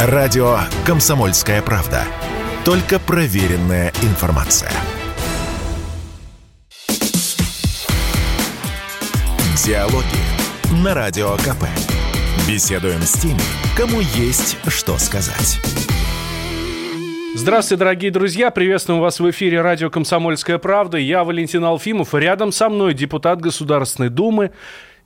Радио «Комсомольская правда». Только проверенная информация. Диалоги на Радио КП. Беседуем с теми, кому есть что сказать. Здравствуйте, дорогие друзья! Приветствуем вас в эфире радио «Комсомольская правда». Я Валентин Алфимов. Рядом со мной депутат Государственной Думы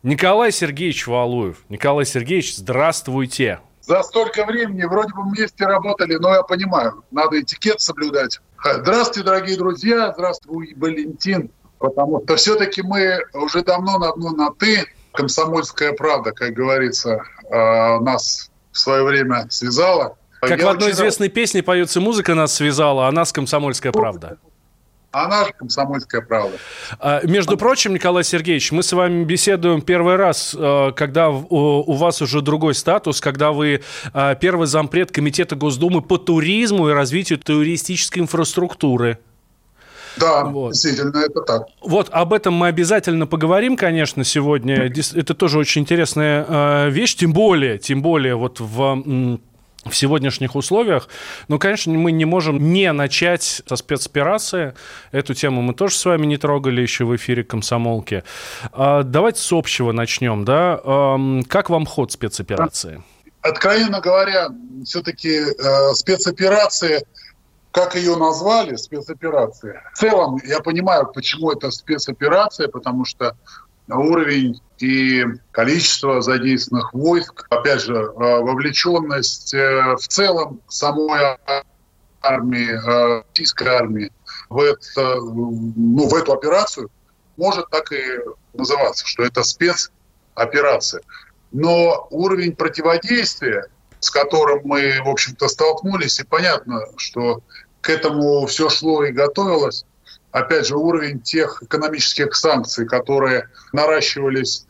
Николай Сергеевич Валуев. Николай Сергеевич, здравствуйте! За столько времени вроде бы вместе работали, но я понимаю, надо этикет соблюдать. Здравствуйте, дорогие друзья! Здравствуй, Валентин! Потому что все-таки мы уже давно на одно на «ты». «Комсомольская правда», как говорится, э, нас в свое время связала. Как я в одной известной рад... песне поется «Музыка нас связала, а нас комсомольская правда». Она же комсомольская правда. А, между прочим, Николай Сергеевич, мы с вами беседуем первый раз, э, когда у вас уже другой статус, когда вы э, первый зампред Комитета Госдумы по туризму и развитию туристической инфраструктуры. Да, вот. действительно, это так. Вот об этом мы обязательно поговорим, конечно, сегодня. Это тоже очень интересная э, вещь, тем более, тем более вот в в сегодняшних условиях. Но, конечно, мы не можем не начать со спецоперации. Эту тему мы тоже с вами не трогали еще в эфире «Комсомолки». А, давайте с общего начнем. Да? Как вам ход спецоперации? Откровенно говоря, все-таки э, спецоперации как ее назвали, спецоперация. В целом, я понимаю, почему это спецоперация, потому что уровень и количество задействованных войск, опять же, э, вовлеченность э, в целом самой армии, э, российской армии в, это, ну, в эту операцию может так и называться, что это спецоперация. Но уровень противодействия с которым мы, в общем-то, столкнулись. И понятно, что к этому все шло и готовилось. Опять же, уровень тех экономических санкций, которые наращивались,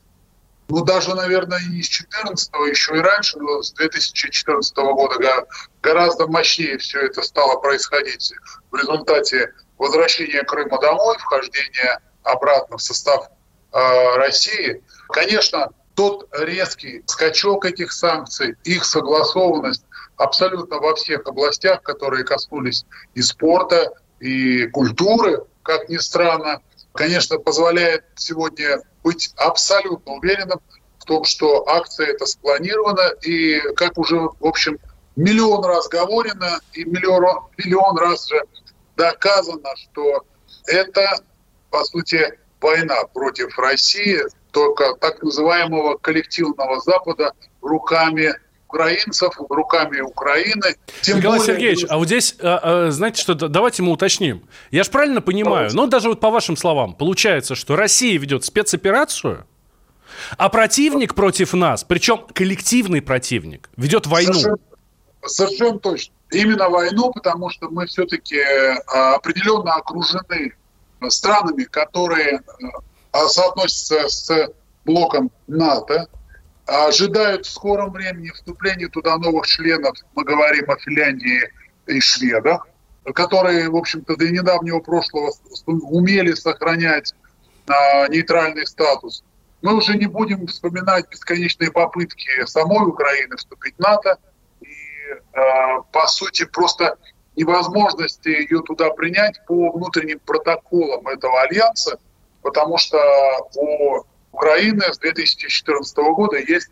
ну, даже, наверное, не с 2014 еще и раньше, но с 2014 года гораздо мощнее все это стало происходить в результате возвращения Крыма домой, вхождения обратно в состав э, России. Конечно, тот резкий скачок этих санкций, их согласованность абсолютно во всех областях, которые коснулись и спорта, и культуры, как ни странно, конечно, позволяет сегодня быть абсолютно уверенным в том, что акция эта спланирована, и как уже, в общем, миллион раз говорено, и миллион, миллион раз же доказано, что это, по сути, война против России, только так называемого коллективного Запада руками украинцев, руками Украины. Тем Николай более... Сергеевич, а вот здесь, а, а, знаете что, давайте мы уточним. Я же правильно понимаю, ну даже вот по вашим словам, получается, что Россия ведет спецоперацию, а противник против нас, причем коллективный противник, ведет войну. Совершенно, совершенно точно. Именно войну, потому что мы все-таки а, определенно окружены странами, которые соотносятся с блоком НАТО, ожидают в скором времени вступления туда новых членов, мы говорим о Финляндии и шведах, которые, в общем-то, до недавнего прошлого умели сохранять а, нейтральный статус. Мы уже не будем вспоминать бесконечные попытки самой Украины вступить в НАТО и, а, по сути, просто невозможности ее туда принять по внутренним протоколам этого альянса – потому что у Украины с 2014 года есть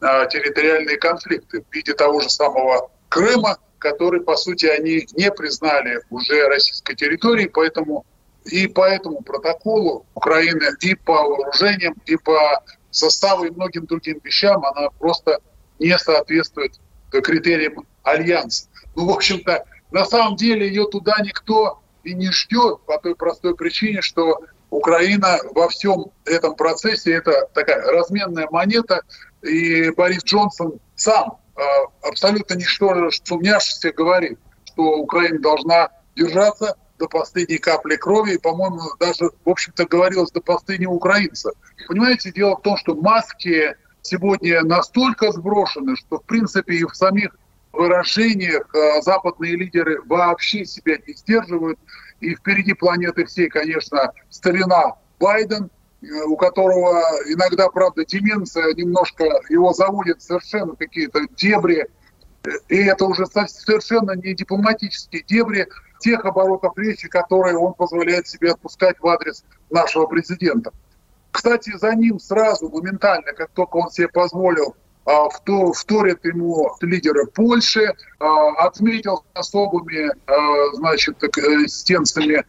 а, территориальные конфликты в виде того же самого Крыма, который, по сути, они не признали уже российской территорией, поэтому и по этому протоколу Украины и по вооружениям, и по составу и многим другим вещам она просто не соответствует критериям альянса. Ну, в общем-то, на самом деле ее туда никто и не ждет по той простой причине, что Украина во всем этом процессе это такая разменная монета, и Борис Джонсон сам э, абсолютно ничто сумняшися говорит, что Украина должна держаться до последней капли крови, и, по-моему, даже, в общем-то, говорилось до последнего украинца. Понимаете, дело в том, что маски сегодня настолько сброшены, что, в принципе, и в самих выражениях э, западные лидеры вообще себя не сдерживают. И впереди планеты всей, конечно, старина Байден, э, у которого иногда, правда, деменция немножко его заводит совершенно какие-то дебри И это уже совершенно не дипломатические дебри тех оборотов речи, которые он позволяет себе отпускать в адрес нашего президента. Кстати, за ним сразу, моментально, как только он себе позволил, вторят ему лидеры Польши, а, отметил особыми, а, значит, стенцами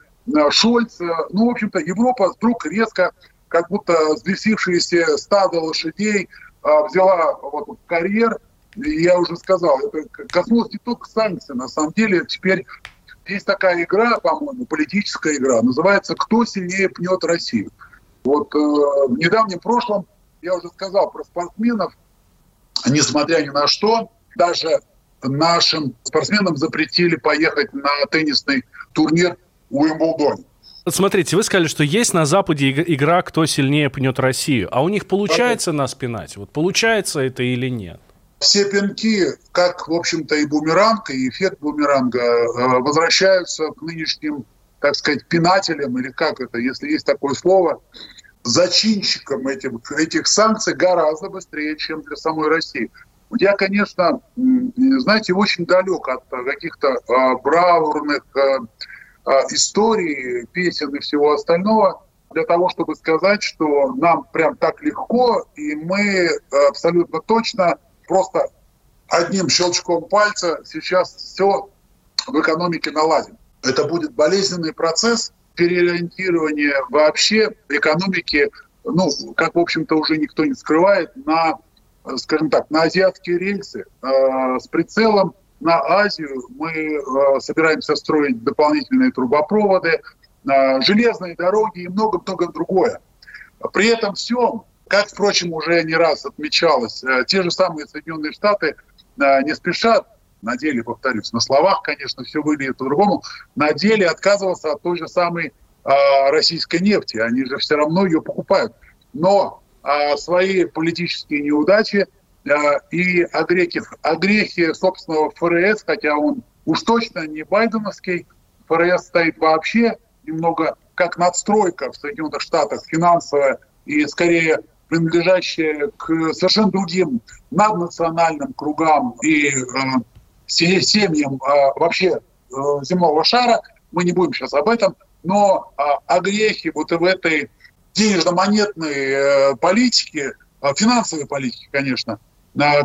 Шольц. Ну, в общем-то, Европа вдруг резко, как будто взбесившиеся стадо лошадей, взяла вот карьер, я уже сказал, это коснулось не только санкций, на самом деле теперь есть такая игра, по-моему, политическая игра, называется «Кто сильнее пнет Россию?». Вот э, в недавнем прошлом я уже сказал про спортсменов, несмотря ни на что, даже нашим спортсменам запретили поехать на теннисный турнир в Уимблдоне. Смотрите, вы сказали, что есть на Западе игра «Кто сильнее пнет Россию», а у них получается нас пинать? Вот получается это или нет? Все пинки, как, в общем-то, и бумеранг, и эффект бумеранга, э, возвращаются к нынешним, так сказать, пинателям, или как это, если есть такое слово, зачинщикам этих, этих санкций гораздо быстрее, чем для самой России. Я, конечно, знаете, очень далек от каких-то а, бравурных а, а, историй, песен и всего остального, для того, чтобы сказать, что нам прям так легко, и мы абсолютно точно просто одним щелчком пальца сейчас все в экономике наладим. Это будет болезненный процесс, переориентирование вообще экономики, ну, как, в общем-то, уже никто не скрывает, на, скажем так, на азиатские рельсы э, с прицелом на Азию. Мы э, собираемся строить дополнительные трубопроводы, э, железные дороги и много-много другое. При этом всем, как, впрочем, уже не раз отмечалось, э, те же самые Соединенные Штаты э, не спешат на деле, повторюсь, на словах, конечно, все выглядит по-другому, на деле отказывался от той же самой а, российской нефти. Они же все равно ее покупают. Но а, свои политические неудачи а, и огрехи, огрехи собственного ФРС, хотя он уж точно не байденовский, ФРС стоит вообще немного как надстройка в Соединенных Штатах финансовая и скорее принадлежащая к совершенно другим наднациональным кругам и э, семьям э, вообще э, земного шара. Мы не будем сейчас об этом, но э, огрехи вот в этой денежно-монетной э, политике, э, финансовой политике, конечно,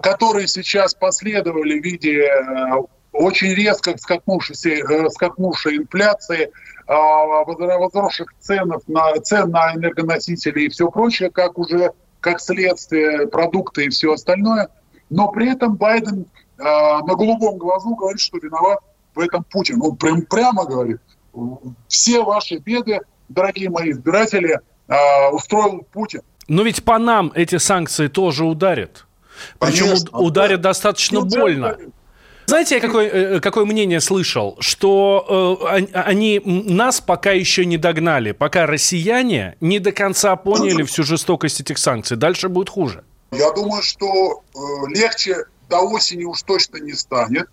которые сейчас последовали в виде э, очень резко скакнувшей, э, скакнувшей инфляции, возросших ценов на, цен на энергоносители и все прочее, как уже как следствие продукты и все остальное. Но при этом Байден на голубом глазу говорит, что виноват в этом Путин. Он прям прямо говорит, все ваши беды, дорогие мои избиратели, э, устроил Путин. Но ведь по нам эти санкции тоже ударят. Причем Конечно, ударят да. достаточно ну, больно. Ударит. Знаете, я какое, э, какое мнение слышал? Что э, они нас пока еще не догнали, пока россияне не до конца поняли всю жестокость этих санкций. Дальше будет хуже. Я думаю, что э, легче до осени уж точно не станет.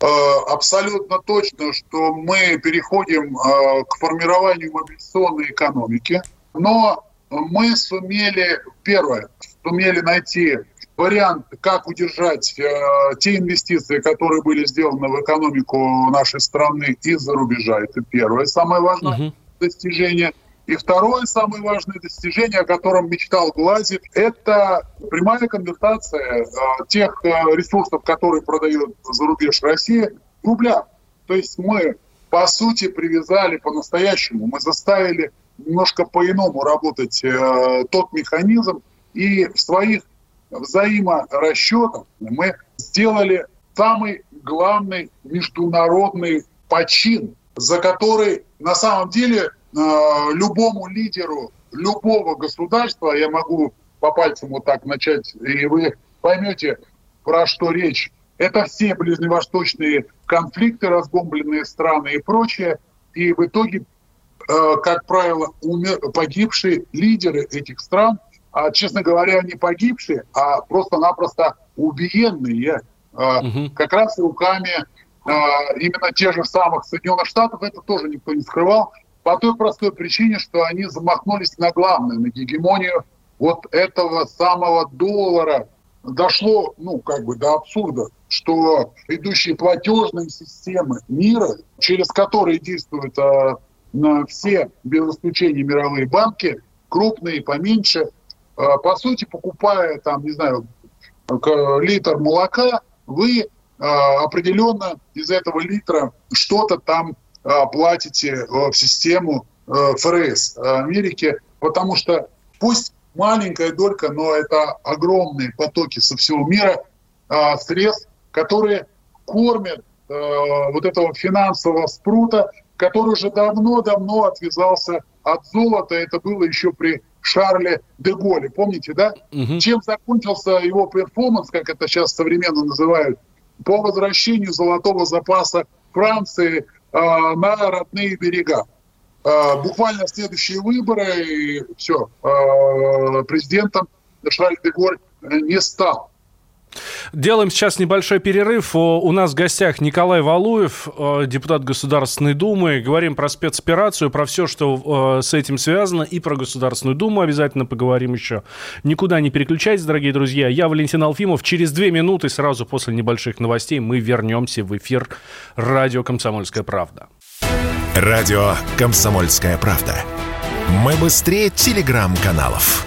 Э, абсолютно точно, что мы переходим э, к формированию мобилизационной экономики. Но мы сумели, первое, сумели найти вариант, как удержать э, те инвестиции, которые были сделаны в экономику нашей страны из-за рубежа. Это первое, самое важное uh-huh. достижение. И второе самое важное достижение, о котором мечтал Глазик, это прямая конвертация э, тех э, ресурсов, которые продает за рубеж России, в рублях. То есть мы, по сути, привязали по-настоящему, мы заставили немножко по-иному работать э, тот механизм, и в своих взаиморасчетов мы сделали самый главный международный почин, за который на самом деле любому лидеру любого государства, я могу по пальцам вот так начать, и вы поймете, про что речь. Это все ближневосточные конфликты, разбомбленные страны и прочее. И в итоге, э, как правило, умер, погибшие лидеры этих стран – а, честно говоря, не погибшие, а просто-напросто убиенные угу. как раз руками именно тех же самых Соединенных Штатов. Это тоже никто не скрывал. По той простой причине, что они замахнулись на главное, на гегемонию вот этого самого доллара. Дошло, ну, как бы до абсурда. что идущие платежные системы мира, через которые действуют а, на все, без исключения, мировые банки, крупные, поменьше, а, по сути, покупая, там, не знаю, литр молока, вы а, определенно из этого литра что-то там платите в систему а, ФРС Америки, потому что пусть маленькая долька, но это огромные потоки со всего мира средств, которые кормят вот этого финансового спрута, который уже давно-давно отвязался от золота. Это было еще при Шарле де Голле, помните, да? Угу. Чем закончился его перформанс, как это сейчас современно называют, по возвращению золотого запаса Франции э, на родные берега. Э, буквально следующие выборы, и все, э, президентом Шарль де Голь не стал. Делаем сейчас небольшой перерыв. У нас в гостях Николай Валуев, депутат Государственной Думы. Говорим про спецоперацию, про все, что с этим связано, и про Государственную Думу обязательно поговорим еще. Никуда не переключайтесь, дорогие друзья. Я Валентин Алфимов. Через две минуты, сразу после небольших новостей, мы вернемся в эфир радио «Комсомольская правда». Радио «Комсомольская правда». Мы быстрее телеграм-каналов.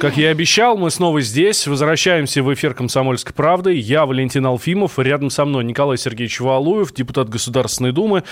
Как я и обещал, мы снова здесь. Возвращаемся в эфир «Комсомольской правды». Я Валентин Алфимов. Рядом со мной Николай Сергеевич Валуев, депутат Государственной Думы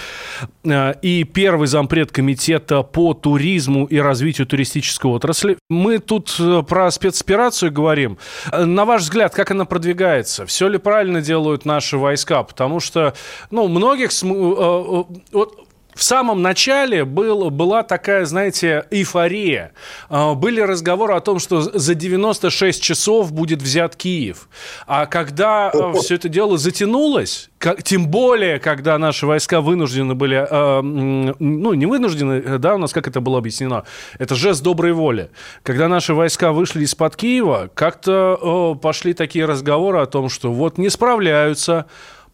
э, и первый зампред комитета по туризму и развитию туристической отрасли. Мы тут э, про спецоперацию говорим. Э, на ваш взгляд, как она продвигается? Все ли правильно делают наши войска? Потому что, ну, многих... Вот в самом начале был, была такая, знаете, эйфория. А, были разговоры о том, что за 96 часов будет взят Киев. А когда а, все это дело затянулось, тем более, когда наши войска вынуждены были, а, ну, не вынуждены, да, у нас как это было объяснено, это жест доброй воли. Когда наши войска вышли из-под Киева, как-то пошли такие разговоры о том, что вот не справляются,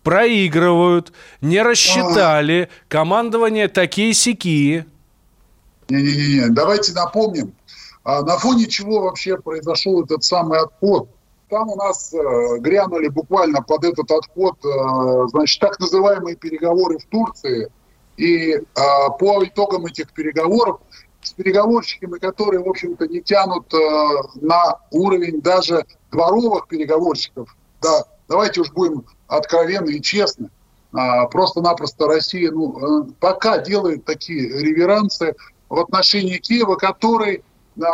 проигрывают, не рассчитали, командование такие-сякие. Не-не-не, давайте напомним, а на фоне чего вообще произошел этот самый отход. Там у нас э, грянули буквально под этот отход, э, значит, так называемые переговоры в Турции. И э, по итогам этих переговоров с переговорщиками, которые, в общем-то, не тянут э, на уровень даже дворовых переговорщиков, да, давайте уж будем откровенно и честно. А, просто-напросто Россия ну, э, пока делает такие реверансы в отношении Киева, который, а,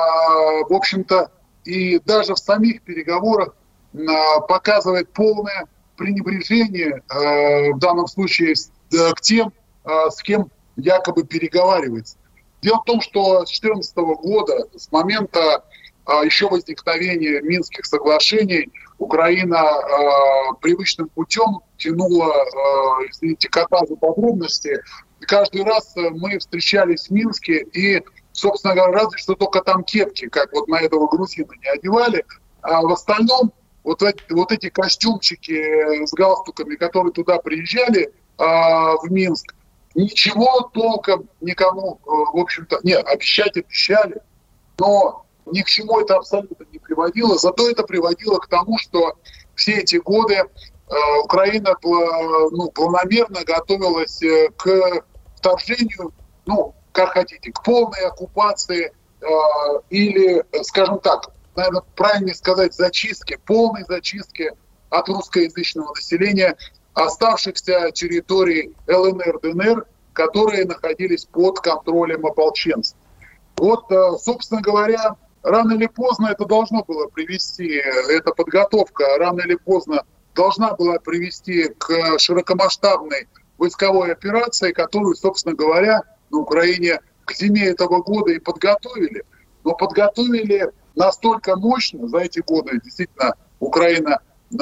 в общем-то, и даже в самих переговорах а, показывает полное пренебрежение в данном случае к тем, с кем якобы переговаривается. Дело в том, что с 2014 года, с момента еще возникновения Минских соглашений, Украина э, привычным путем тянула, э, извините, кота за подробности. И каждый раз э, мы встречались в Минске, и, собственно говоря, разве что только там кепки, как вот на этого грузина, не одевали. А в остальном вот вот эти костюмчики с галстуками, которые туда приезжали э, в Минск, ничего толком никому, э, в общем-то, нет, обещать обещали, но ни к чему это абсолютно не приводило, зато это приводило к тому, что все эти годы э, Украина ну, планомерно готовилась э, к вторжению, ну, как хотите, к полной оккупации э, или, скажем так, наверное, правильнее сказать, зачистки, полной зачистки от русскоязычного населения оставшихся территорий ЛНР, ДНР, которые находились под контролем ополченцев. Вот, собственно говоря, рано или поздно это должно было привести, эта подготовка рано или поздно должна была привести к широкомасштабной войсковой операции, которую, собственно говоря, на Украине к зиме этого года и подготовили. Но подготовили настолько мощно за эти годы, действительно, Украина э,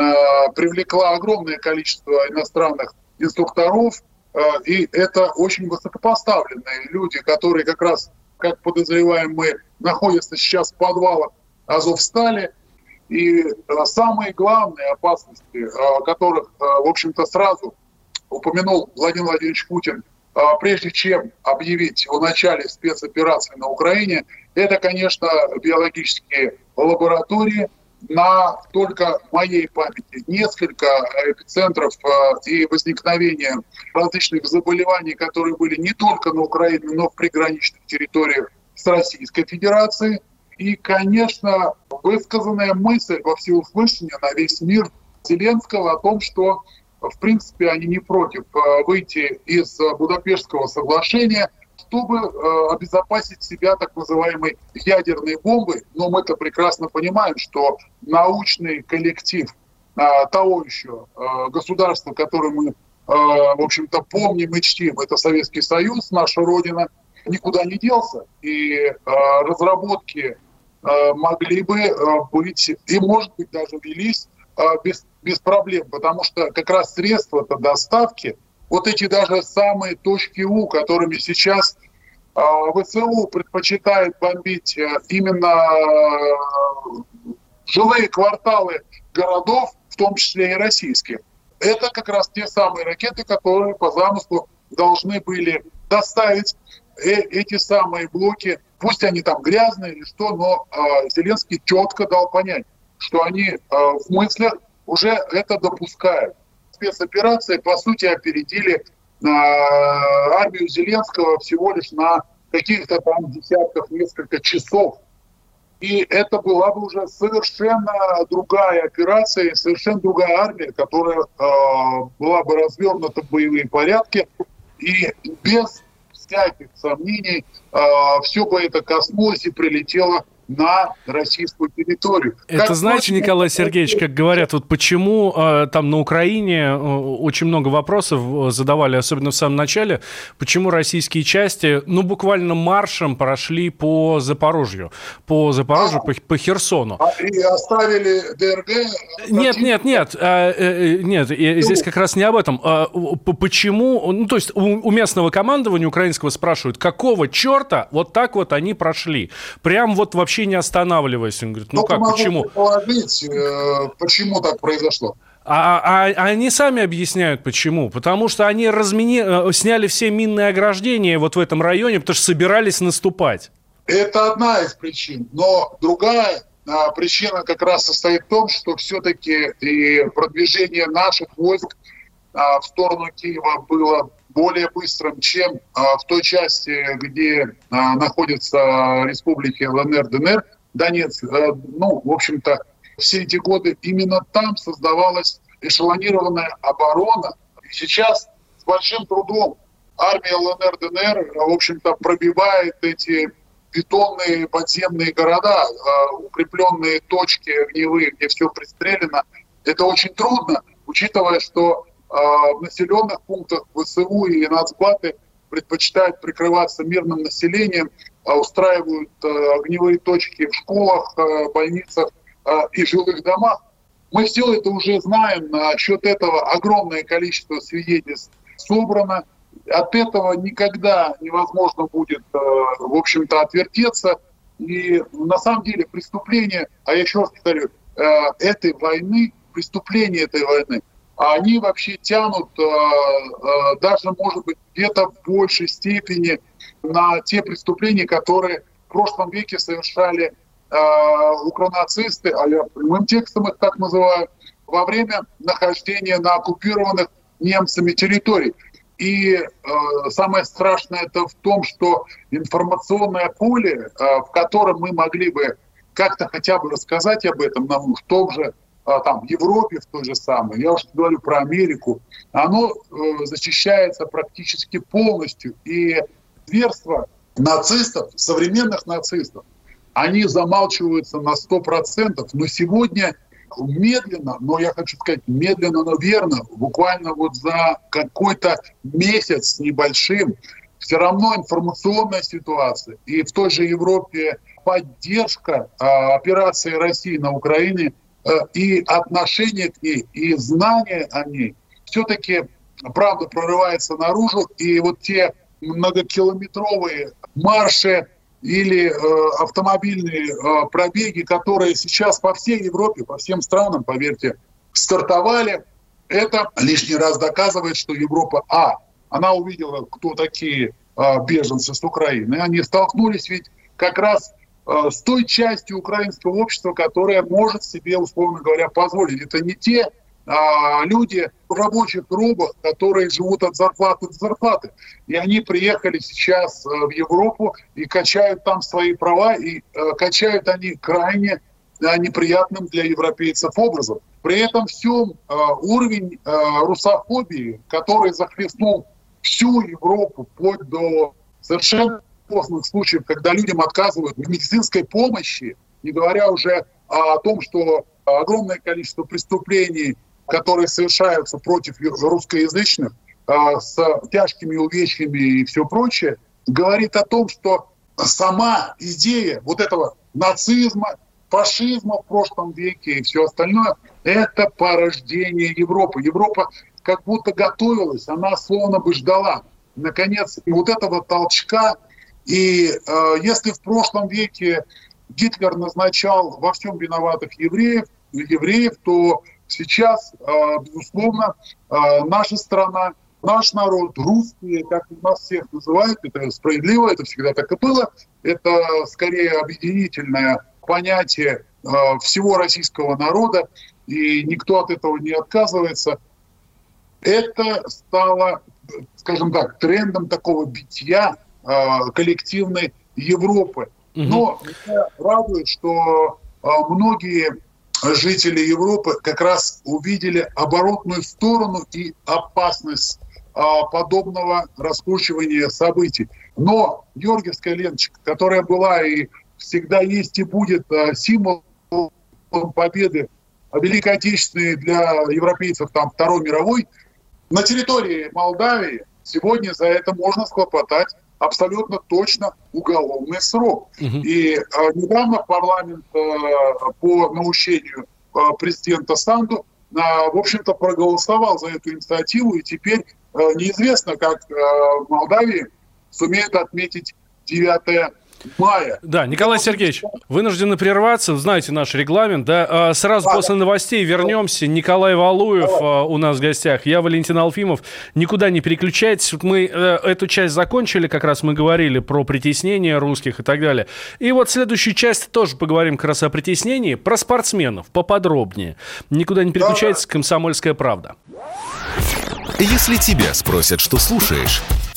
привлекла огромное количество иностранных инструкторов, э, и это очень высокопоставленные люди, которые как раз как подозреваем мы, находится сейчас в подвалах Азовстали. И э, самые главные опасности, о которых, э, в общем-то, сразу упомянул Владимир Владимирович Путин, прежде чем объявить о начале спецоперации на Украине, это, конечно, биологические лаборатории, на только моей памяти несколько эпицентров э, и возникновения различных заболеваний, которые были не только на Украине, но в приграничных территориях с Российской Федерацией. И, конечно, высказанная мысль во всеуслышание на весь мир Зеленского о том, что, в принципе, они не против э, выйти из Будапештского соглашения – чтобы э, обезопасить себя так называемой ядерной бомбой. Но мы-то прекрасно понимаем, что научный коллектив э, того еще э, государства, которое мы, э, в общем-то, помним и чтим, это Советский Союз, наша Родина, никуда не делся. И э, разработки э, могли бы э, быть, и, может быть, даже велись э, без, без проблем, потому что как раз средства доставки – вот эти даже самые точки У, которыми сейчас э, ВСУ предпочитает бомбить э, именно э, жилые кварталы городов, в том числе и российских. Это как раз те самые ракеты, которые по замыслу должны были доставить эти самые блоки, пусть они там грязные или что, но э, Зеленский четко дал понять, что они э, в мыслях уже это допускают спецоперации, по сути, опередили э, армию Зеленского всего лишь на каких-то там десятков, несколько часов. И это была бы уже совершенно другая операция, совершенно другая армия, которая э, была бы развернута в боевые порядки. И без всяких сомнений э, все бы это коснулось и прилетело на российскую территорию. Это как знаете, точно... Николай Сергеевич, как говорят, вот почему э, там на Украине э, очень много вопросов э, задавали, особенно в самом начале, почему российские части, ну, буквально маршем прошли по Запорожью, по Запорожью, а, по, по Херсону. А, и оставили ДРГ? Нет, нет, нет, а, э, нет, ну. здесь как раз не об этом. А, почему, ну, то есть у, у местного командования украинского спрашивают, какого черта вот так вот они прошли? Прям вот вообще вообще не останавливаясь. Он говорит, ну Только как, почему? предположить, э, почему так произошло. А, а, а они сами объясняют, почему. Потому что они размини... Э, сняли все минные ограждения вот в этом районе, потому что собирались наступать. Это одна из причин. Но другая а, причина как раз состоит в том, что все-таки и продвижение наших войск а, в сторону Киева было более быстрым, чем а, в той части, где а, находятся республики ЛНР, ДНР, Донецк. А, ну, в общем-то, все эти годы именно там создавалась эшелонированная оборона. И сейчас с большим трудом армия ЛНР, ДНР, в общем-то, пробивает эти бетонные подземные города, укрепленные точки огневые, где все пристрелено. Это очень трудно, учитывая, что а, в населенных пунктах ВСУ и нацбаты предпочитают прикрываться мирным населением, а устраивают а, огневые точки в школах, больницах и жилых домах. Мы все это уже знаем, на счет этого огромное количество свидетельств собрано. От этого никогда невозможно будет, в общем-то, отвертеться. И на самом деле преступление, а я еще раз повторю, этой войны, преступление этой войны – а они вообще тянут э, э, даже, может быть, где-то в большей степени на те преступления, которые в прошлом веке совершали э, укронацисты, а я прямым текстом их так называю, во время нахождения на оккупированных немцами территорий. И э, самое страшное это в том, что информационное поле, э, в котором мы могли бы как-то хотя бы рассказать об этом, нам в том же а, там, в Европе в той же самой, я уже говорю про Америку, оно э, защищается практически полностью. И зверство нацистов, современных нацистов, они замалчиваются на 100%, но сегодня медленно, но я хочу сказать медленно, но верно, буквально вот за какой-то месяц небольшим, все равно информационная ситуация и в той же Европе поддержка э, операции России на Украине – и отношение к ней, и знание о ней все-таки правда прорывается наружу, и вот те многокилометровые марши или э, автомобильные э, пробеги, которые сейчас по всей Европе, по всем странам, поверьте, стартовали, это лишний раз доказывает, что Европа, а, она увидела, кто такие а, беженцы с Украины. Они столкнулись ведь как раз с той частью украинского общества, которая может себе, условно говоря, позволить. Это не те а, люди в рабочих робах, которые живут от зарплаты до зарплаты. И они приехали сейчас а, в Европу и качают там свои права, и а, качают они крайне а, неприятным для европейцев образом. При этом всем а, уровень а, русофобии, который захлестнул всю Европу, вплоть до совершенно опасных случаев, когда людям отказывают в медицинской помощи, не говоря уже о том, что огромное количество преступлений которые совершаются против русскоязычных а, с тяжкими увечьями и все прочее, говорит о том, что сама идея вот этого нацизма, фашизма в прошлом веке и все остальное, это порождение Европы. Европа как будто готовилась, она словно бы ждала, наконец, вот этого толчка. И э, если в прошлом веке Гитлер назначал во всем виноватых евреев, евреев, то Сейчас, а, безусловно, а, наша страна, наш народ, русские, как нас всех называют, это справедливо, это всегда так и было, это скорее объединительное понятие а, всего российского народа, и никто от этого не отказывается. Это стало, скажем так, трендом такого битья коллективной Европы. Но меня радует, что многие жители Европы как раз увидели оборотную сторону и опасность а, подобного раскручивания событий. Но Георгиевская ленточка, которая была и всегда есть и будет а, символом победы Великой Отечественной для европейцев там, Второй мировой, на территории Молдавии сегодня за это можно схлопотать абсолютно точно уголовный срок. Угу. И э, недавно парламент э, по наущению э, президента Санду, э, в общем-то, проголосовал за эту инициативу, и теперь э, неизвестно, как э, в Молдавии сумеют отметить 9 мая. Да, Николай Сергеевич, вынуждены прерваться, знаете наш регламент, да. А, сразу после новостей вернемся. Николай Валуев а, у нас в гостях, я Валентин Алфимов. Никуда не переключайтесь. Мы э, эту часть закончили, как раз мы говорили про притеснение русских и так далее. И вот следующую часть тоже поговорим как раз о притеснении, про спортсменов поподробнее. Никуда не переключайтесь, комсомольская правда. Если тебя спросят, что слушаешь,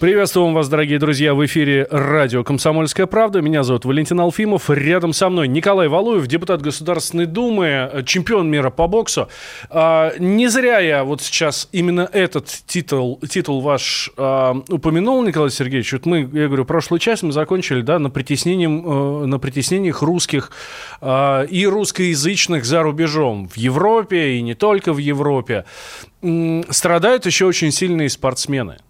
Приветствуем вас, дорогие друзья, в эфире радио «Комсомольская правда». Меня зовут Валентин Алфимов. Рядом со мной Николай Валуев, депутат Государственной Думы, чемпион мира по боксу. А, не зря я вот сейчас именно этот титул, титул ваш а, упомянул, Николай Сергеевич. Вот мы, я говорю, прошлую часть мы закончили да, на, притеснением, а, на притеснениях русских а, и русскоязычных за рубежом. В Европе и не только в Европе. Страдают еще очень сильные спортсмены –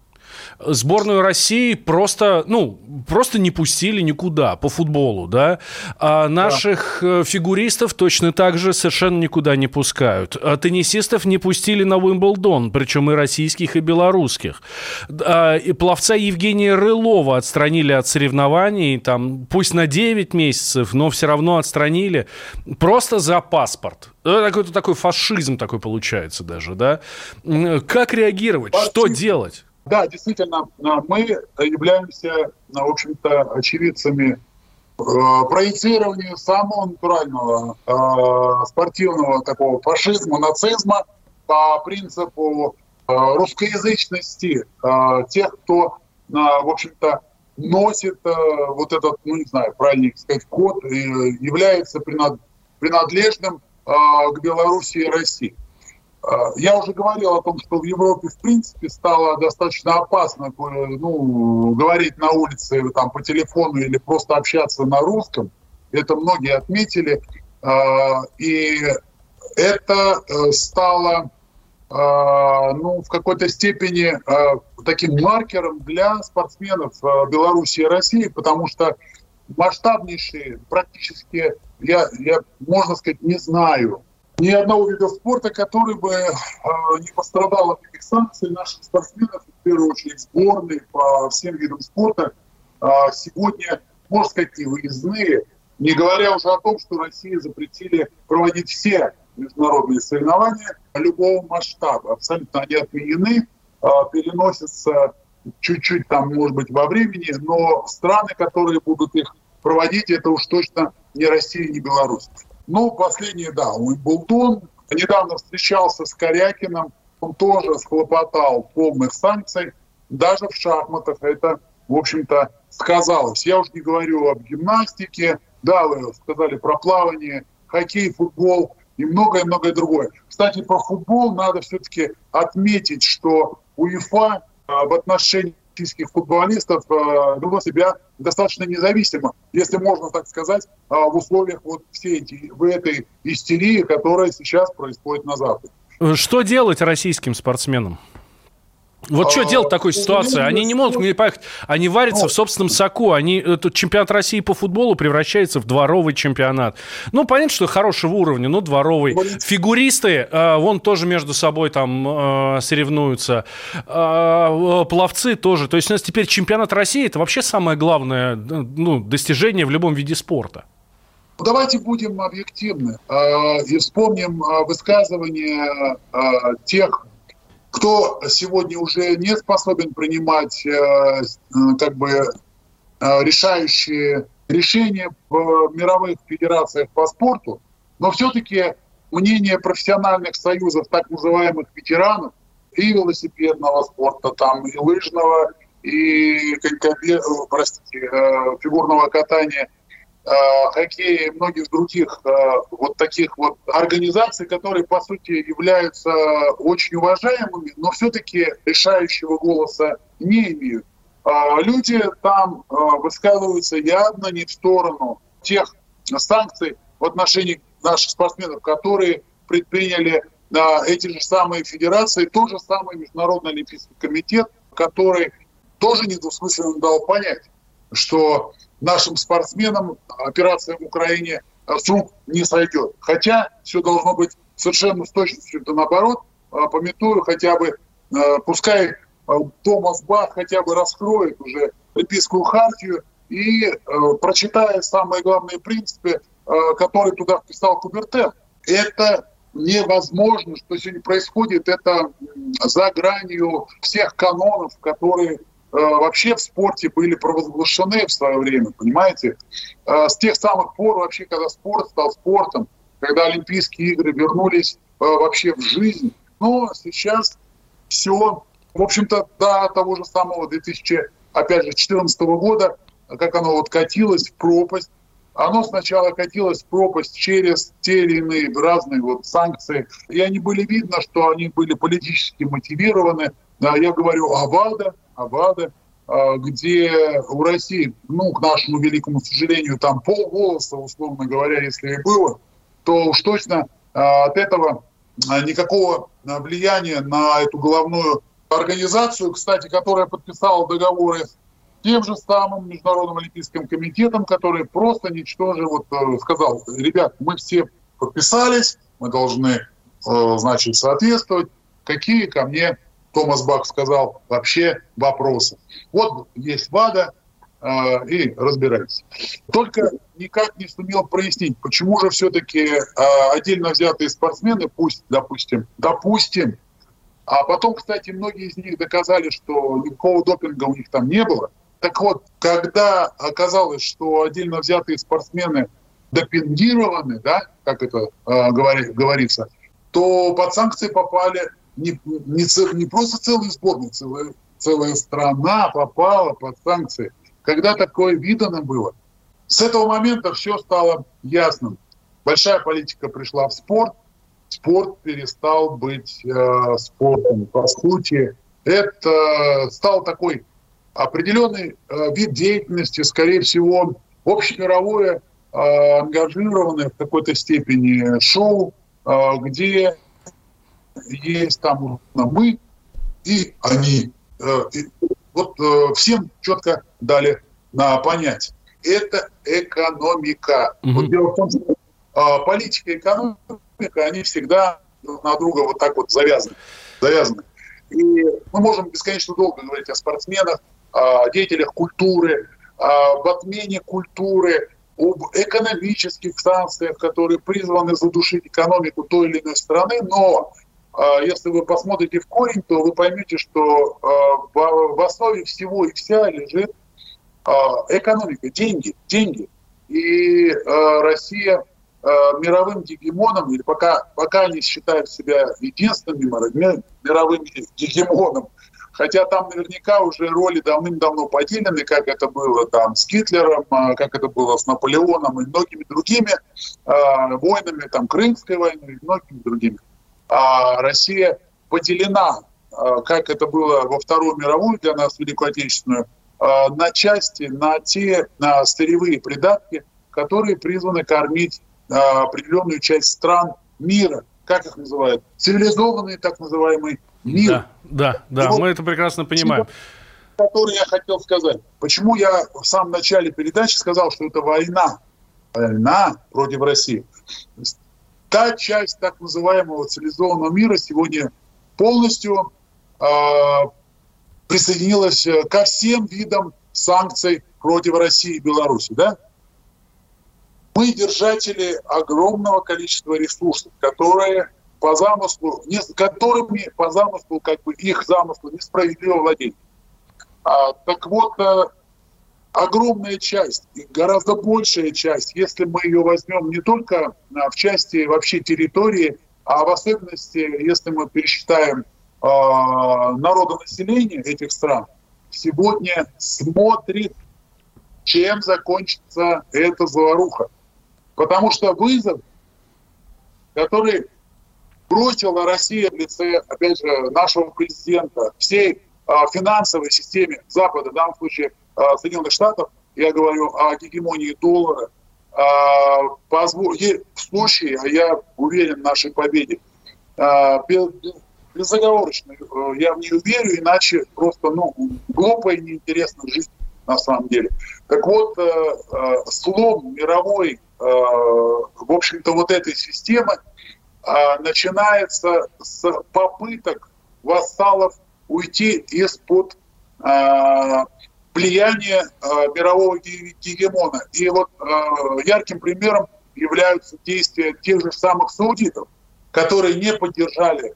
сборную России просто, ну, просто не пустили никуда по футболу, да. А наших да. Э, фигуристов точно так же совершенно никуда не пускают. А теннисистов не пустили на Уимблдон, причем и российских, и белорусских. А, и пловца Евгения Рылова отстранили от соревнований, там, пусть на 9 месяцев, но все равно отстранили просто за паспорт. Какой-то такой фашизм такой получается даже, да. Как реагировать? Фашизм. Что делать? Да, действительно, а, мы являемся, а, в общем-то, очевидцами а, проецирования самого натурального спортивного такого фашизма, нацизма по принципу русскоязычности тех, кто, в общем-то, носит вот этот, ну не знаю, правильно сказать, код, является принадлежным к Беларуси и России. А, я уже говорил о том, что в Европе в принципе стало достаточно опасно э, ну, говорить на улице там, по телефону или просто общаться на русском. Это многие отметили. А, и это э, стало ну, в какой-то степени таким маркером для спортсменов Беларуси и России, потому что масштабнейшие практически, я, я, можно сказать, не знаю ни одного вида спорта, который бы э, не пострадал от этих санкций. Наших спортсменов, в первую очередь сборные по всем видам спорта, э, сегодня, можно сказать, не выездные, не говоря уже о том, что России запретили проводить все международные соревнования любого масштаба. Абсолютно они отменены, э, переносятся чуть-чуть там, может быть, во времени, но страны, которые будут их проводить, это уж точно не Россия, не Беларусь. Ну, последний, да, Уимблдон. Недавно встречался с Корякиным, он тоже схлопотал полных санкций. Даже в шахматах это, в общем-то, сказалось. Я уже не говорю об гимнастике, да, вы сказали про плавание, хоккей, футбол и многое-многое другое. Кстати, про футбол надо все-таки отметить, что УЕФА а, в отношении российских футболистов э, вела себя достаточно независимо, если можно так сказать, э, в условиях вот всей эти, в этой истерии, которая сейчас происходит на Западе. Что делать российским спортсменам? Вот что делать в такой ситуации? Они не могут не поехать, они варятся в собственном соку. Они, этот чемпионат России по футболу превращается в дворовый чемпионат. Ну, понятно, что хорошего уровня, но дворовый. Фигуристы, э, вон тоже между собой там э, соревнуются. Э, пловцы тоже. То есть у нас теперь чемпионат России это вообще самое главное ну, достижение в любом виде спорта. Давайте будем объективны и вспомним высказывания тех кто сегодня уже не способен принимать э, э, как бы э, решающие решения в мировых федерациях по спорту, но все-таки мнение профессиональных союзов, так называемых ветеранов, и велосипедного спорта, там, и лыжного, и простите, фигурного катания – хоккея и многих других э, вот таких вот организаций, которые, по сути, являются очень уважаемыми, но все-таки решающего голоса не имеют. А люди там э, высказываются явно не в сторону тех санкций в отношении наших спортсменов, которые предприняли эти же самые федерации, тот же самый Международный Олимпийский комитет, который тоже недвусмысленно дал понять, что нашим спортсменам операция в Украине с рук не сойдет. Хотя все должно быть совершенно с точностью да наоборот. А, пометую хотя бы, а, пускай Томас Бах хотя бы раскроет уже Олимпийскую хартию и прочитает самые главные принципы, которые туда вписал Кубертен. Это невозможно, что сегодня происходит, это за гранью всех канонов, которые Э, вообще в спорте были провозглашены в свое время, понимаете? Э, с тех самых пор вообще, когда спорт стал спортом, когда Олимпийские игры вернулись э, вообще в жизнь. Но сейчас все, в общем-то, до того же самого 2014 года, как оно вот катилось в пропасть, оно сначала катилось в пропасть через те или иные разные вот санкции, и они были видно, что они были политически мотивированы. Я говорю о ВАДА, Авада, а, где у России, ну, к нашему великому сожалению, там полголоса, условно говоря, если и было, то уж точно а, от этого а, никакого влияния на эту головную организацию, кстати, которая подписала договоры с тем же самым Международным Олимпийским комитетом, который просто ничтоже вот э, сказал, ребят, мы все подписались, мы должны, э, значит, соответствовать, какие ко мне Томас Бах сказал, вообще вопросы. Вот есть ВАДА, э, и разбирайтесь. Только никак не сумел прояснить, почему же все-таки э, отдельно взятые спортсмены, пусть, допустим, допустим, а потом, кстати, многие из них доказали, что никакого допинга у них там не было. Так вот, когда оказалось, что отдельно взятые спортсмены допингированы, да, как это э, говори, говорится, то под санкции попали не, не, не просто целая сборная, целая, целая страна попала под санкции. Когда такое видано было? С этого момента все стало ясным. Большая политика пришла в спорт, спорт перестал быть э, спортом. По сути, это стал такой определенный э, вид деятельности, скорее всего, общемировое, э, ангажированное в какой-то степени шоу, э, где есть там мы и они. Э, вот э, всем четко дали на понять. Это экономика. Mm-hmm. Вот дело в том, что а, политика и экономика, они всегда друг на друга вот так вот завязаны. завязаны. И мы можем бесконечно долго говорить о спортсменах, о деятелях культуры, об отмене культуры, об экономических санкциях, которые призваны задушить экономику той или иной страны, но если вы посмотрите в корень, то вы поймете, что а, в основе всего и вся лежит экономика, деньги, деньги. И Россия мировым гегемоном, или пока, пока они считают себя единственным мировым гегемоном, Хотя там наверняка уже роли давным-давно поделены, как это было там с Гитлером, а, как это было с Наполеоном и многими другими э, войнами, там Крымской войной и многими другими. А Россия поделена, э, как это было во Вторую мировую для нас, Великую Отечественную, э, на части, на те на старевые придатки, которые призваны кормить определенную часть стран мира, как их называют, цивилизованные так называемые мир. Да, да, да, мы это прекрасно понимаем. Который я хотел сказать. Почему я в самом начале передачи сказал, что это война. Война против России. Та часть так называемого цивилизованного мира сегодня полностью э, присоединилась ко всем видам санкций против России и Беларуси. Да? Мы держатели огромного количества ресурсов, которые по замыслу, не, которыми по замыслу, как бы их замыслу несправедливо владеть. А, так вот, а, огромная часть, гораздо большая часть, если мы ее возьмем не только а, в части вообще территории, а в особенности, если мы пересчитаем а, народонаселение этих стран, сегодня смотрит, чем закончится эта заваруха. Потому что вызов, который бросила Россия в лице, опять же, нашего президента, всей а, финансовой системе Запада, в данном случае Соединенных Штатов, я говорю о гегемонии доллара, а, в случае, а я уверен в нашей победе, а, безоговорочно э, я в нее верю, иначе просто ну, глупо и неинтересно жить на самом деле. Так вот, э, э, слом мировой, в общем-то, вот этой системы – а, начинается с попыток вассалов уйти из-под а, влияния а, мирового гегемона. И вот ярким примером являются действия тех же самых саудитов, которые не поддержали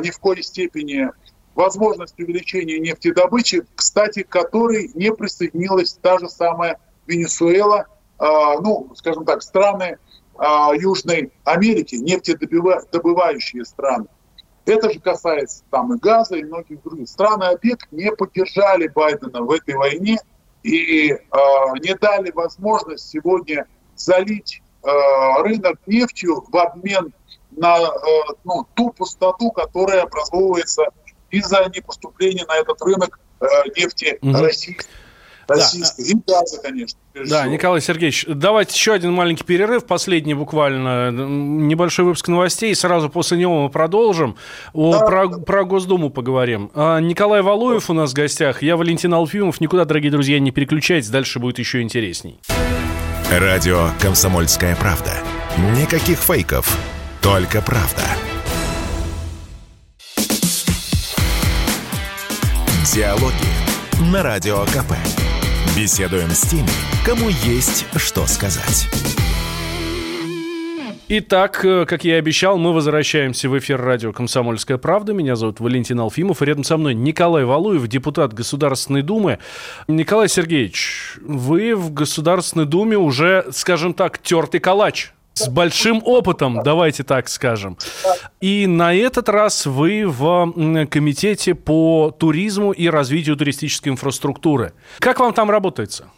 ни в коей степени возможность увеличения нефтедобычи, кстати, к которой не присоединилась та же самая Венесуэла, ну, скажем так, страны а, Южной Америки, нефтедобывающие страны. Это же касается там и газа, и многих других. Страны ОПЕК не поддержали Байдена в этой войне и э, не дали возможность сегодня залить э, рынок нефтью в обмен на э, ну, ту пустоту, которая образовывается из-за непоступления на этот рынок э, нефти угу. российской российской, да. и газа, конечно. Да, всего. Николай Сергеевич, давайте еще один маленький перерыв, последний буквально, небольшой выпуск новостей, и сразу после него мы продолжим. О, да. про, про Госдуму поговорим. А, Николай Валуев у нас в гостях, я Валентин Алфимов. Никуда, дорогие друзья, не переключайтесь, дальше будет еще интересней. Радио «Комсомольская правда». Никаких фейков, только правда. Диалоги на Радио КП. Беседуем с теми, кому есть что сказать. Итак, э, как я и обещал, мы возвращаемся в эфир радио «Комсомольская правда». Меня зовут Валентин Алфимов. Рядом со мной Николай Валуев, депутат Государственной Думы. Николай Сергеевич, вы в Государственной Думе уже, скажем так, тертый калач с большим опытом, давайте так скажем. И на этот раз вы в комитете по туризму и развитию туристической инфраструктуры. Как вам там работается?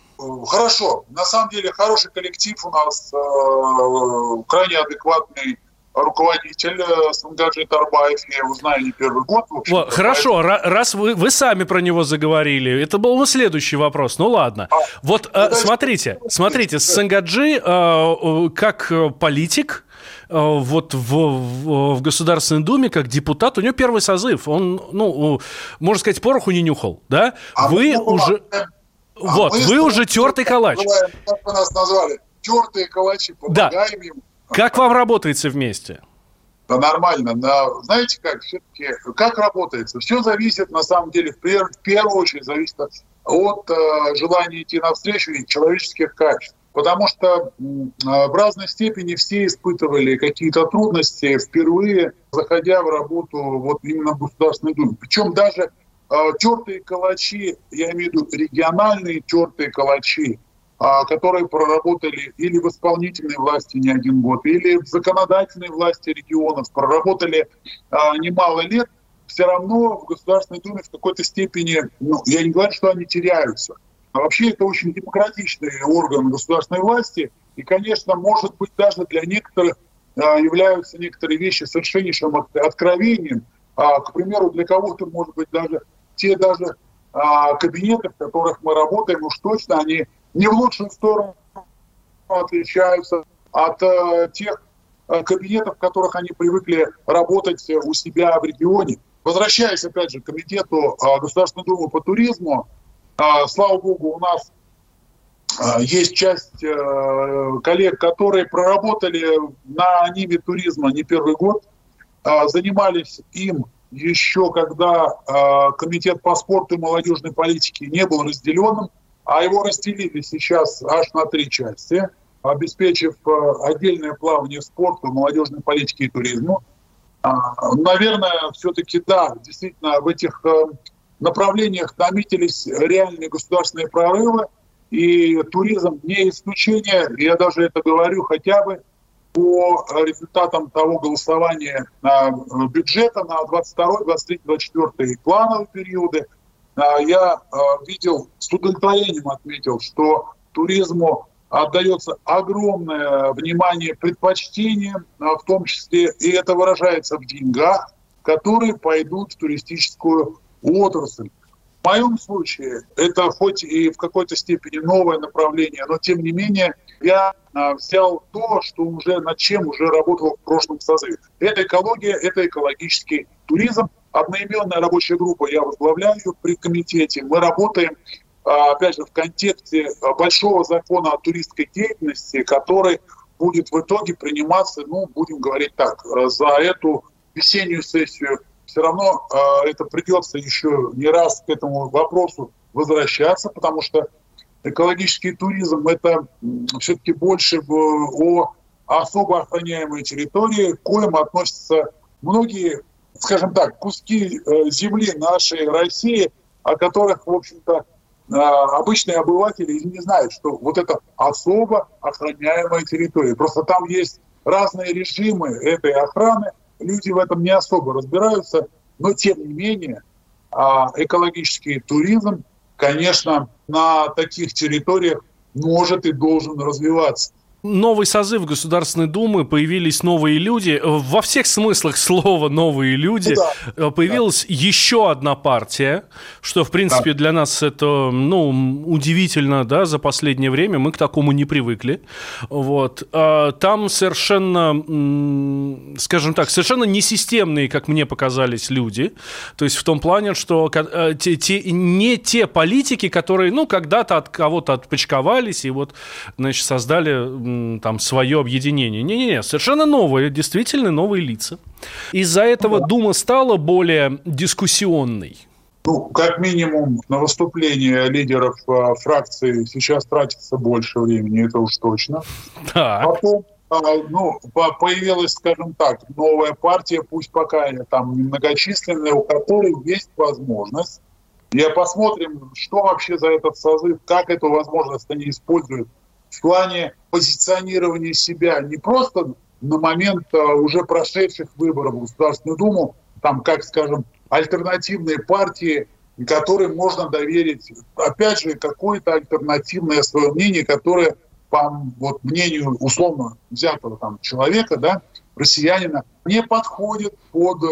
Хорошо. На самом деле хороший коллектив у нас, э, крайне адекватный руководитель э, Сангаджи Тарбаев, я его знаю не первый год. Вот, хорошо, поэтому... раз вы, вы сами про него заговорили, это был на следующий вопрос, ну ладно. А, вот э, смотрите, смотрите, Сангаджи э, как политик, э, вот в, в, в Государственной Думе как депутат, у него первый созыв, он, ну, можно сказать, пороху не нюхал, да? А вы ну, уже... А вот, вы уже тертый калач. Как вы нас назвали? Тертые калачи, помогаем да. ему. Как вам работается вместе? Да нормально. Но, знаете как, все-таки, как работается? Все зависит, на самом деле, в, первую очередь, зависит от, э, желания идти навстречу и человеческих качеств. Потому что э, в разной степени все испытывали какие-то трудности впервые, заходя в работу вот именно в Государственной Думе. Причем даже э, тертые калачи, я имею в виду региональные тертые калачи, которые проработали или в исполнительной власти не один год, или в законодательной власти регионов, проработали а, немало лет, все равно в Государственной Думе в какой-то степени, ну, я не говорю, что они теряются. А вообще это очень демократичный орган государственной власти, и, конечно, может быть, даже для некоторых являются некоторые вещи совершеннейшим откровением. К примеру, для кого-то, может быть, даже те даже кабинеты, в которых мы работаем, уж точно они не в лучшую сторону отличаются от э, тех э, кабинетов, в которых они привыкли работать у себя в регионе. Возвращаясь, опять же, к комитету э, Государственной Думы по туризму, э, слава богу, у нас э, есть часть э, коллег, которые проработали на ниве туризма не первый год, э, занимались им еще когда э, комитет по спорту и молодежной политике не был разделенным, а его разделили сейчас аж на три части, обеспечив э, отдельное плавание спорту, молодежной политике и туризму. А, наверное, все-таки да, действительно в этих э, направлениях наметились реальные государственные прорывы, и туризм не исключение, я даже это говорю хотя бы по результатам того голосования э, бюджета на 22, 23, 24 плановые периоды – я а, видел, с удовлетворением отметил, что туризму отдается огромное внимание, предпочтение, а, в том числе, и это выражается в деньгах, которые пойдут в туристическую отрасль. В моем случае это хоть и в какой-то степени новое направление, но тем не менее я взял то, что уже над чем уже работал в прошлом созыве. Это экология, это экологический туризм, Одноименная рабочая группа, я возглавляю при комитете. Мы работаем, а, опять же, в контексте а, большого закона о туристской деятельности, который будет в итоге приниматься, ну, будем говорить так, а, за эту весеннюю сессию. Все равно это придется еще не раз к этому вопросу возвращаться, потому что экологический туризм – это все-таки больше о особо охраняемой территории, к коим относятся многие скажем так, куски э, земли нашей России, о которых, в общем-то, э, обычные обыватели не знают, что вот это особо охраняемая территория. Просто там есть разные режимы этой охраны, люди в этом не особо разбираются, но тем не менее а, экологический туризм, конечно, на таких территориях может и должен развиваться новый созыв Государственной Думы, появились новые люди. Во всех смыслах слова «новые люди» ну, да. появилась да. еще одна партия, что, в принципе, да. для нас это, ну, удивительно, да, за последнее время. Мы к такому не привыкли. Вот. А там совершенно, скажем так, совершенно несистемные, как мне показались, люди. То есть в том плане, что э, те, те, не те политики, которые, ну, когда-то от кого-то отпочковались и вот, значит, создали там свое объединение. Не-не-не, совершенно новые, действительно новые лица. Из-за этого Дума стала более дискуссионной. Ну, как минимум, на выступление лидеров э, фракции сейчас тратится больше времени, это уж точно. Так. Потом, э, ну, появилась, скажем так, новая партия, пусть пока там немногочисленная, у которой есть возможность. И посмотрим, что вообще за этот созыв, как эту возможность они используют в плане позиционирования себя не просто на момент а, уже прошедших выборов в Государственную Думу, там, как, скажем, альтернативные партии, которым можно доверить, опять же, какое-то альтернативное свое мнение, которое, по вот, мнению условно взятого там человека, да, россиянина не подходит под э,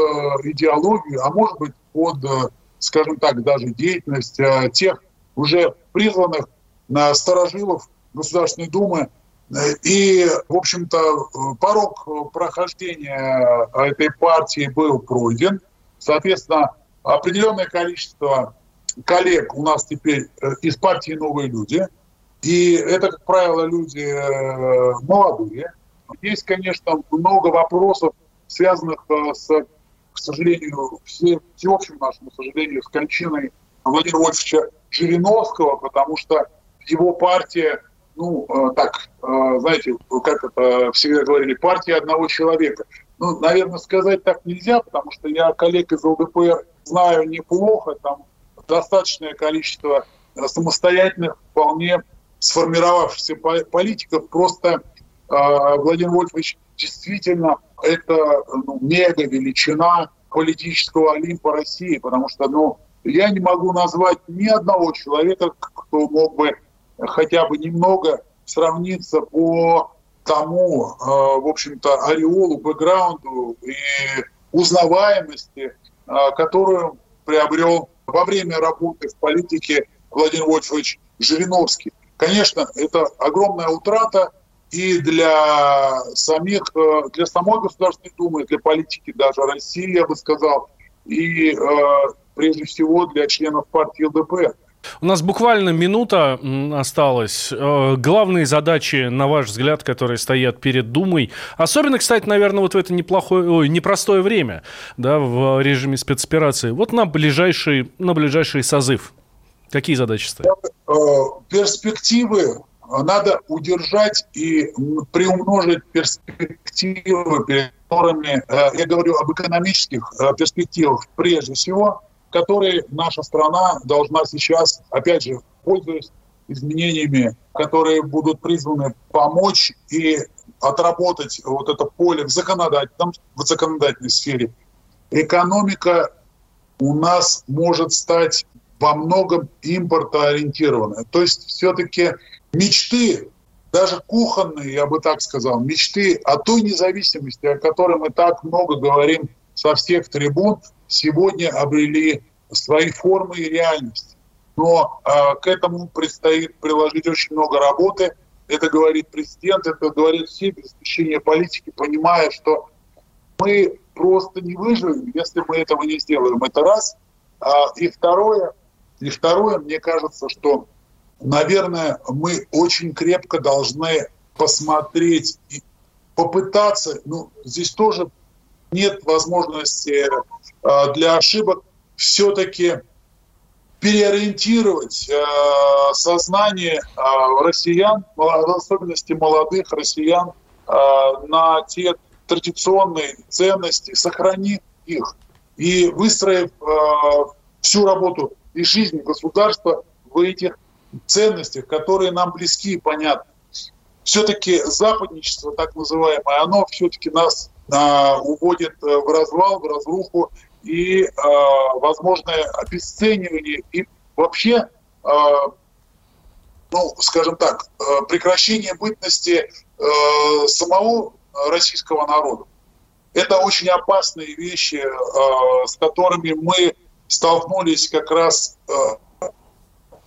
идеологию, а может быть под, э, скажем так, даже деятельность э, тех уже призванных на сторожилов Государственной Думы. И, в общем-то, порог прохождения этой партии был пройден. Соответственно, определенное количество коллег у нас теперь из партии «Новые люди». И это, как правило, люди молодые, есть, конечно, много вопросов, связанных э, с, к сожалению, все, всеобщему нашему сожалению, с кончиной Владимира Вольфовича Жириновского, потому что его партия, ну, э, так, э, знаете, как это всегда говорили, партия одного человека. Ну, наверное, сказать так нельзя, потому что я коллег из ЛДПР знаю неплохо, там достаточное количество самостоятельных, вполне сформировавшихся политиков. Просто Владимир Вольфович действительно это ну, мега величина политического Олимпа России, потому что ну, я не могу назвать ни одного человека, кто мог бы хотя бы немного сравниться по тому, а, в общем-то, ореолу, бэкграунду и узнаваемости, а, которую приобрел во время работы в политике Владимир Вольфович Жириновский. Конечно, это огромная утрата, и для самих, э, для самой Государственной Думы, для политики даже России, я бы сказал, и э, прежде всего для членов партии ЛДПР. У нас буквально минута осталась. Э, главные задачи, на ваш взгляд, которые стоят перед Думой, особенно, кстати, наверное, вот в это неплохое, ой, непростое время, да, в режиме спецоперации, вот на ближайший, на ближайший созыв. Какие задачи стоят? Перспективы надо удержать и приумножить перспективы, перед которыми, э, я говорю об экономических э, перспективах прежде всего, которые наша страна должна сейчас, опять же, пользуясь изменениями, которые будут призваны помочь и отработать вот это поле в законодательном, в законодательной сфере. Экономика у нас может стать во многом импортоориентированная. То есть все-таки мечты, даже кухонные, я бы так сказал, мечты о той независимости, о которой мы так много говорим со всех трибун, сегодня обрели свои формы и реальность. Но э, к этому предстоит приложить очень много работы. Это говорит президент, это говорит все без исключения политики, понимая, что мы просто не выживем, если мы этого не сделаем. Это раз. А, и второе, и второе, мне кажется, что наверное, мы очень крепко должны посмотреть и попытаться, ну, здесь тоже нет возможности э, для ошибок, все-таки переориентировать э, сознание э, россиян, в особенности молодых россиян, на те традиционные ценности, сохранив их и выстроив всю работу и жизнь государства в этих ценностях, которые нам близки и понятны. Все-таки западничество, так называемое, оно все-таки нас а, уводит э, в развал, в разруху и а, возможное обесценивание и вообще, а, ну, скажем так, э, прекращение бытности а, самого российского народа. Это очень опасные вещи, а, с которыми мы столкнулись как раз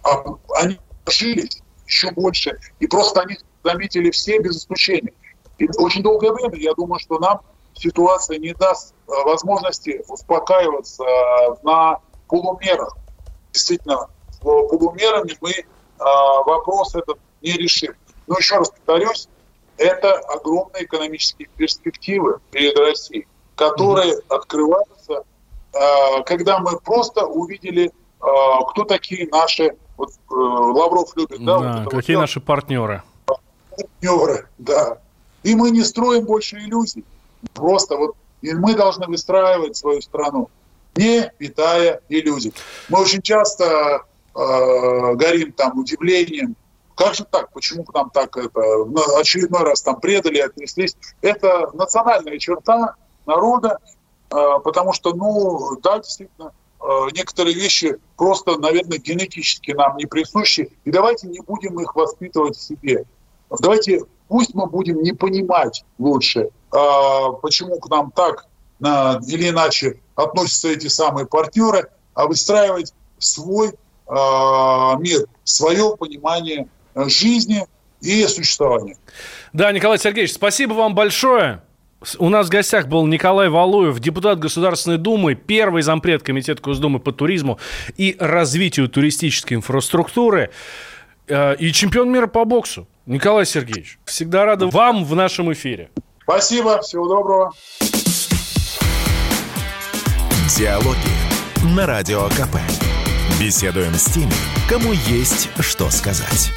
а они жились еще больше, и просто они заметили все без исключения. И очень долгое время, я думаю, что нам ситуация не даст э, возможности успокаиваться э, на полумерах. Действительно, полумерами мы э, вопрос этот не решим. Но еще раз повторюсь, это огромные экономические перспективы перед Россией, которые mm-hmm. открываются, когда мы просто увидели, кто такие наши вот Лавров любит, да? да вот какие вот, наши партнеры? Партнеры, да. И мы не строим больше иллюзий. Просто вот и мы должны выстраивать свою страну, не питая иллюзий. Мы очень часто э, горим там удивлением, как же так, почему к нам так это, очередной раз там предали, отнеслись. Это национальная черта народа, э, потому что, ну, да, действительно, Э, некоторые вещи просто, наверное, генетически нам не присущи. И давайте не будем их воспитывать в себе. Давайте, пусть мы будем не понимать лучше, почему к нам так или иначе относятся эти самые партнеры, а выстраивать свой мир, свое понимание жизни и существования. Да, Николай Сергеевич, спасибо вам большое. У нас в гостях был Николай Валуев, депутат Государственной Думы, первый зампред Комитета Госдумы по туризму и развитию туристической инфраструктуры и чемпион мира по боксу. Николай Сергеевич, всегда рады вам в нашем эфире. Спасибо, всего доброго. Диалоги на Радио КП. Беседуем с теми, кому есть что сказать.